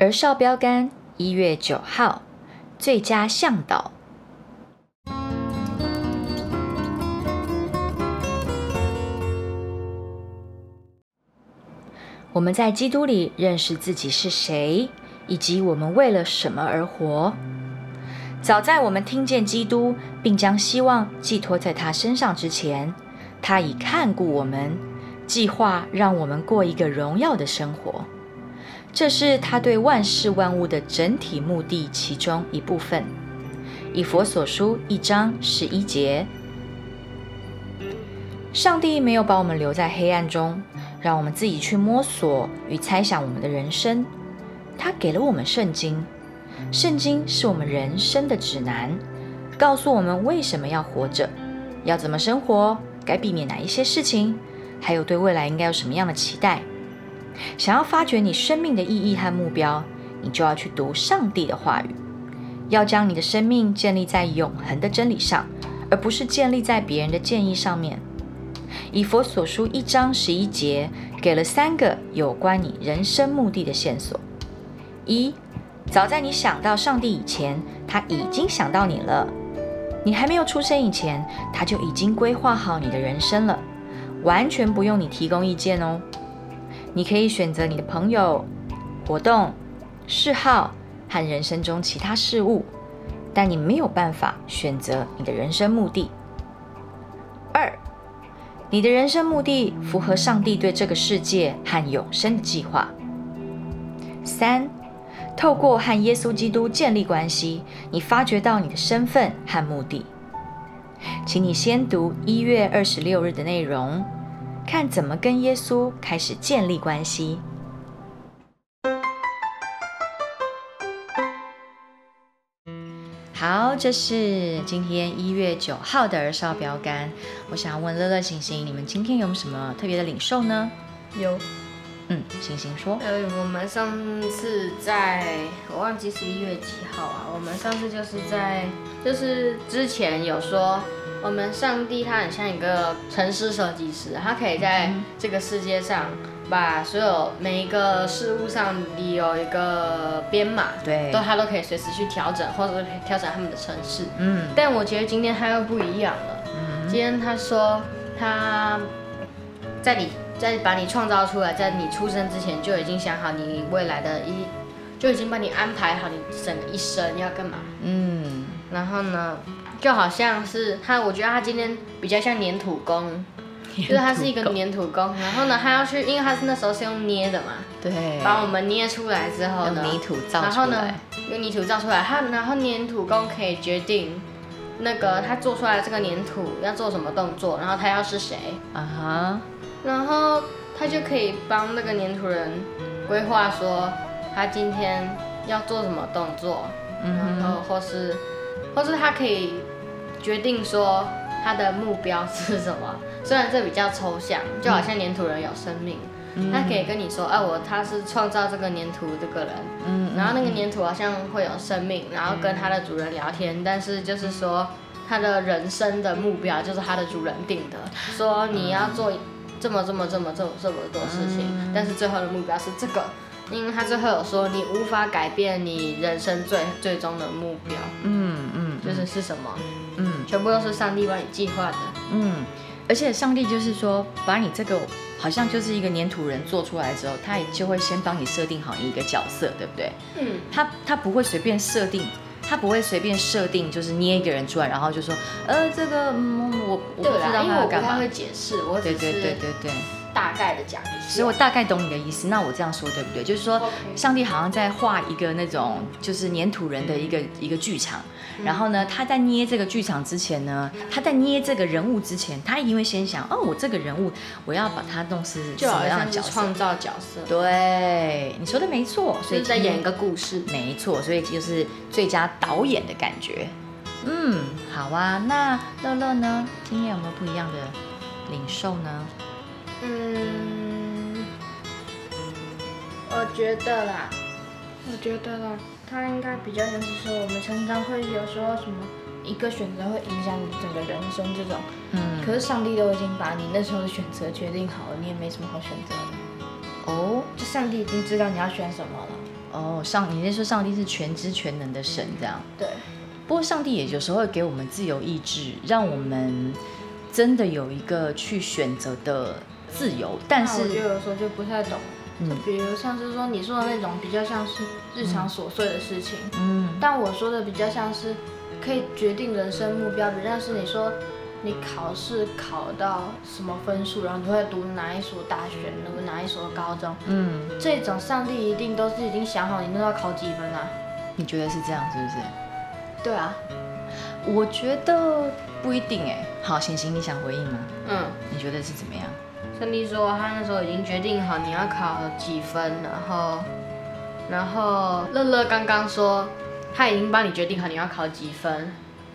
儿少标杆，一月九号，最佳向导。我们在基督里认识自己是谁，以及我们为了什么而活。早在我们听见基督，并将希望寄托在他身上之前，他已看顾我们，计划让我们过一个荣耀的生活。这是他对万事万物的整体目的其中一部分。以佛所书一章十一节，上帝没有把我们留在黑暗中，让我们自己去摸索与猜想我们的人生。他给了我们圣经，圣经是我们人生的指南，告诉我们为什么要活着，要怎么生活，该避免哪一些事情，还有对未来应该有什么样的期待。想要发掘你生命的意义和目标，你就要去读上帝的话语，要将你的生命建立在永恒的真理上，而不是建立在别人的建议上面。以佛所书一章十一节给了三个有关你人生目的的线索：一，早在你想到上帝以前，他已经想到你了；你还没有出生以前，他就已经规划好你的人生了，完全不用你提供意见哦。你可以选择你的朋友、活动、嗜好和人生中其他事物，但你没有办法选择你的人生目的。二，你的人生目的符合上帝对这个世界和永生的计划。三，透过和耶稣基督建立关系，你发掘到你的身份和目的。请你先读一月二十六日的内容。看怎么跟耶稣开始建立关系。好，这是今天一月九号的儿少标杆。我想问乐乐、星星，你们今天有什么特别的领受呢？有，嗯，星星说。呃，我们上次在，我忘记是一月几号啊？我们上次就是在，就是之前有说。我们上帝他很像一个城市设计师，他可以在这个世界上把所有每一个事物上你有一个编码，对，都他都可以随时去调整，或者调整他们的城市。嗯，但我觉得今天他又不一样了。嗯，今天他说他在你在把你创造出来，在你出生之前就已经想好你未来的一，就已经帮你安排好你整个一生要干嘛。嗯，然后呢？就好像是他，我觉得他今天比较像粘土工，就是他是一个粘土工。然后呢，他要去，因为他是那时候是用捏的嘛，对，把我们捏出来之后呢，泥土造出来，然后呢，用泥土造出来。他然后粘土工可以决定那个他做出来这个粘土要做什么动作，然后他要是谁啊哈，然后他就可以帮那个粘土人规划说他今天要做什么动作，然后或是或是他可以。决定说他的目标是什么？虽然这比较抽象，就好像粘土人有生命，他可以跟你说，哎，我他是创造这个粘土这个人，嗯，然后那个粘土好像会有生命，然后跟他的主人聊天，但是就是说他的人生的目标就是他的主人定的，说你要做这么这么这么这么这么多事情，但是最后的目标是这个，因为他最后有说你无法改变你人生最最终的目标，嗯嗯，就是是什么？嗯，全部都是上帝帮你计划的。嗯，而且上帝就是说，把你这个好像就是一个粘土人做出来之后，他也就会先帮你设定好你一个角色，对不对？嗯，他他不会随便设定，他不会随便设定，就是捏一个人出来，然后就说，呃，这个嗯，我我不知道他要干嘛。会解释，我只是对对对对对。大概的讲一下。所以我大概懂你的意思。那我这样说对不对？就是说，上帝好像在画一个那种就是粘土人的一个一个剧场。然后呢，他在捏这个剧场之前呢，他在捏这个人物之前，他一定会先想：哦，我这个人物，我要把它弄是什么样的角色？创造角色。对，你说的没错。所以在演一个故事。没错，所以就是最佳导演的感觉。嗯，好啊。那乐乐呢？今天有没有不一样的领受呢？嗯，我觉得啦，我觉得啦。他应该比较像是说，我们常常会有时候什么一个选择会影响你整个人生这种。嗯。可是上帝都已经把你那时候的选择决定好了，你也没什么好选择的。哦。就上帝已经知道你要选什么了。哦，上，你是说上帝是全知全能的神这样？对。不过上帝也有时候会给我们自由意志，让我们真的有一个去选择的自由。但是我就有时候就不太懂。就比如像是说你说的那种比较像是日常琐碎的事情，嗯，但我说的比较像是可以决定人生目标，比如像是你说你考试考到什么分数，然后你会读哪一所大学，读哪一所高中，嗯，这种上帝一定都是已经想好你那要考几分啊？你觉得是这样是不是？对啊，我觉得不一定哎。好，星星你想回应吗？嗯，你觉得是怎么样？上帝说，他那时候已经决定好你要考几分，然后，然后乐乐刚刚说，他已经帮你决定好你要考几分，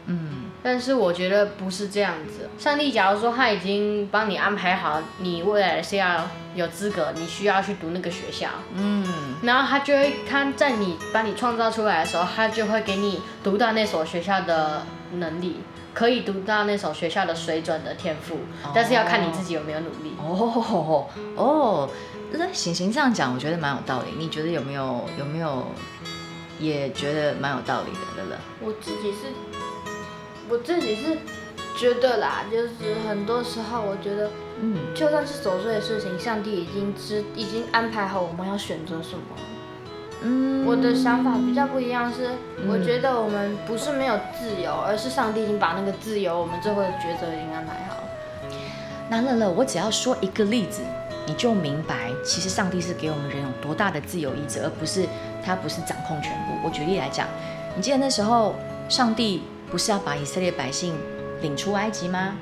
嗯，但是我觉得不是这样子。上帝假如说他已经帮你安排好，你未来是要有资格，你需要去读那个学校，嗯，然后他就会他在你帮你创造出来的时候，他就会给你读到那所学校的能力。可以读到那所学校的水准的天赋，但是要看你自己有没有努力。哦哦，那行行这样讲，我觉得蛮有道理。你觉得有没有有没有也觉得蛮有道理的，乐乐？我自己是，我自己是觉得啦，就是很多时候我觉得，嗯，就算是琐碎的事情，上帝已经知已经安排好我们要选择什么。嗯，我的想法比较不一样，是我觉得我们不是没有自由，而是上帝已经把那个自由，我们最后的抉择已经安排好了。那乐乐，我只要说一个例子，你就明白，其实上帝是给我们人有多大的自由意志，而不是他不是掌控全部。我举例来讲，你记得那时候上帝不是要把以色列百姓领出埃及吗？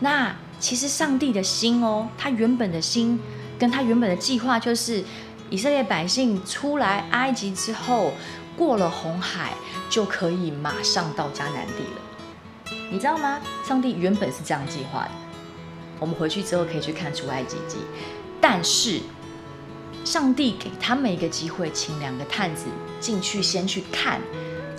那其实上帝的心哦，他原本的心跟他原本的计划就是。以色列百姓出来埃及之后，过了红海，就可以马上到迦南地了。你知道吗？上帝原本是这样计划的。我们回去之后可以去看出埃及记。但是，上帝给他们一个机会，请两个探子进去先去看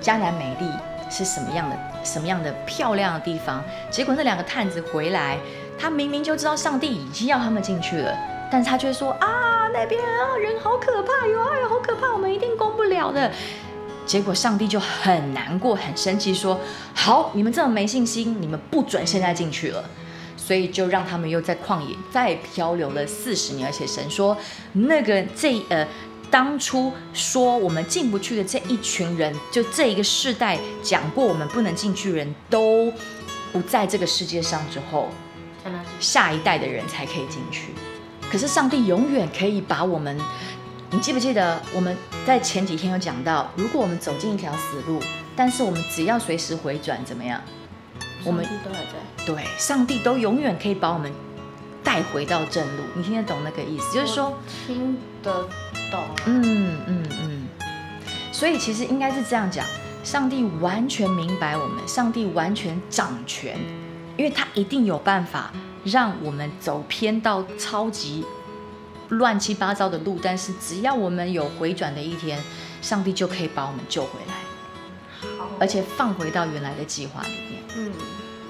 迦南美丽是什么样的、什么样的漂亮的地方。结果那两个探子回来，他明明就知道上帝已经要他们进去了，但是他却说啊。那边啊，人好可怕哟！哎呀，好可怕，我们一定攻不了的。结果上帝就很难过、很生气，说：“好，你们这么没信心，你们不准现在进去了。”所以就让他们又在旷野再漂流了四十年。而且神说，那个这呃，当初说我们进不去的这一群人，就这一个世代讲过我们不能进去人都不在这个世界上之后，下一代的人才可以进去。可是上帝永远可以把我们，你记不记得我们在前几天有讲到，如果我们走进一条死路，但是我们只要随时回转，怎么样？我们都还在。对，上帝都永远可以把我们带回到正路。你听得懂那个意思？就是说听得懂。嗯嗯嗯。所以其实应该是这样讲，上帝完全明白我们，上帝完全掌权，因为他一定有办法。让我们走偏到超级乱七八糟的路，但是只要我们有回转的一天，上帝就可以把我们救回来，而且放回到原来的计划里面。嗯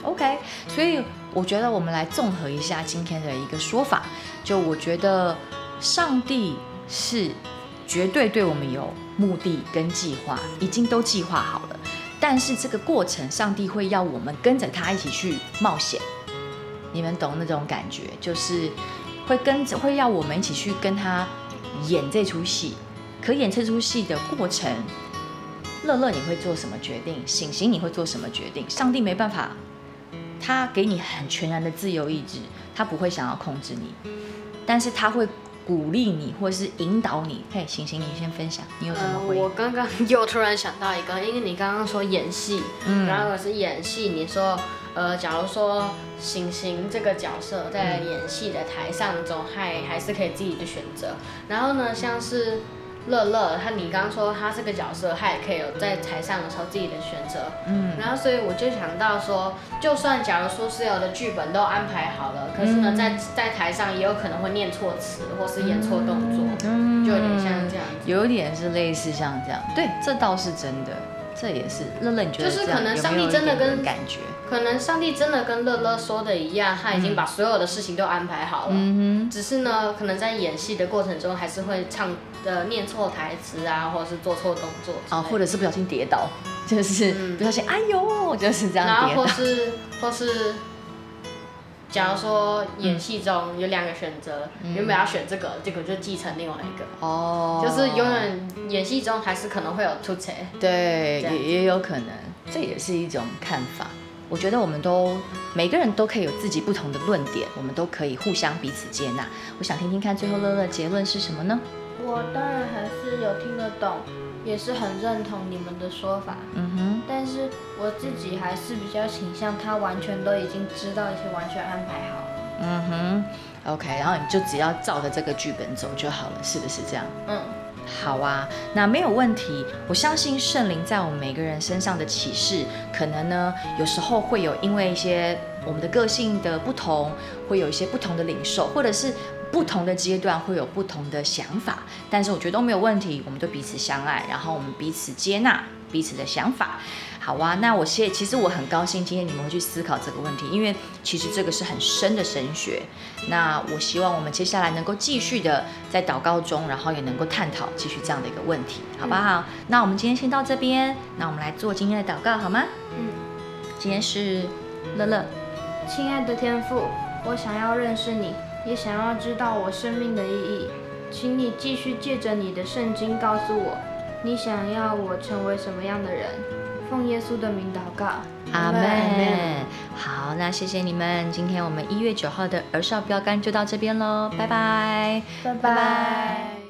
，OK，所以我觉得我们来综合一下今天的一个说法，就我觉得上帝是绝对对我们有目的跟计划，已经都计划好了，但是这个过程，上帝会要我们跟着他一起去冒险。你们懂那种感觉，就是会跟着会要我们一起去跟他演这出戏。可演这出戏的过程，乐乐你会做什么决定？醒醒你会做什么决定？上帝没办法他给你很全然的自由意志，他不会想要控制你，但是他会鼓励你或者是引导你。嘿，行行，你先分享，你有什么回应？我刚刚又突然想到一个，因为你刚刚说演戏，嗯然后我是演戏，你说呃，假如说行行这个角色在演戏的台上中，还还是可以自己的选择。然后呢，像是乐乐，他你刚刚说他这个角色，他也可以有在台上的时候自己的选择。嗯然后所以我就想到说，就算假如说所有的剧本都安排好了，可是呢，嗯在在台上也有可能会念错词，或是演错动作，嗯就有点像这样。有点是类似像这样，对，这倒是真的，这也是乐乐，你觉得就是可能上帝真的跟感觉，可能上帝真的跟乐乐说的一样，他已经把所有的事情都安排好了。嗯只是呢，可能在演戏的过程中，还是会唱呃念错台词啊，或者是做错动作啊，或者是不小心跌倒，就是嗯。不小心，哎呦，就是这然后样跌倒，或是或是，假如说演戏中有两个选择，原本要选这个，结果就继承另外一个，哦，就是永远演戏中还是可能会有突切。对，也也有可能，这也是一种看法。我觉得我们都每个人都可以有自己不同的论点，我们都可以互相彼此接纳。我想听听看最后乐乐结论是什么呢？我当然还是有听得懂，也是很认同你们的说法，嗯哼但是我自己还是比较倾向他完全都已经知道，而且完全安排好。了，嗯哼，OK，然后你就只要照着这个剧本走就好了，是不是这样？嗯，好啊，那没有问题。我相信圣灵在我们每个人身上的启示，可能呢有时候会有因为一些我们的个性的不同，会有一些不同的领受，或者是不同的阶段会有不同的想法。但是我觉得都没有问题，我们都彼此相爱，然后我们彼此接纳彼此的想法。好啊，那我现其实我很高兴今天你们会去思考这个问题，因为其实这个是很深的神学。那我希望我们接下来能够继续的在祷告中，然后也能够探讨继续这样的一个问题，好不好？那我们今天先到这边，那我们来做今天的祷告好吗？嗯，今天是乐乐，亲爱的天父，我想要认识你，也想要知道我生命的意义，请你继续借着你的圣经告诉我，你想要我成为什么样的人。奉耶稣的名祷告，阿门门。好，那谢谢你们，今天我们一月九号的儿少标杆就到这边喽，拜拜。拜拜。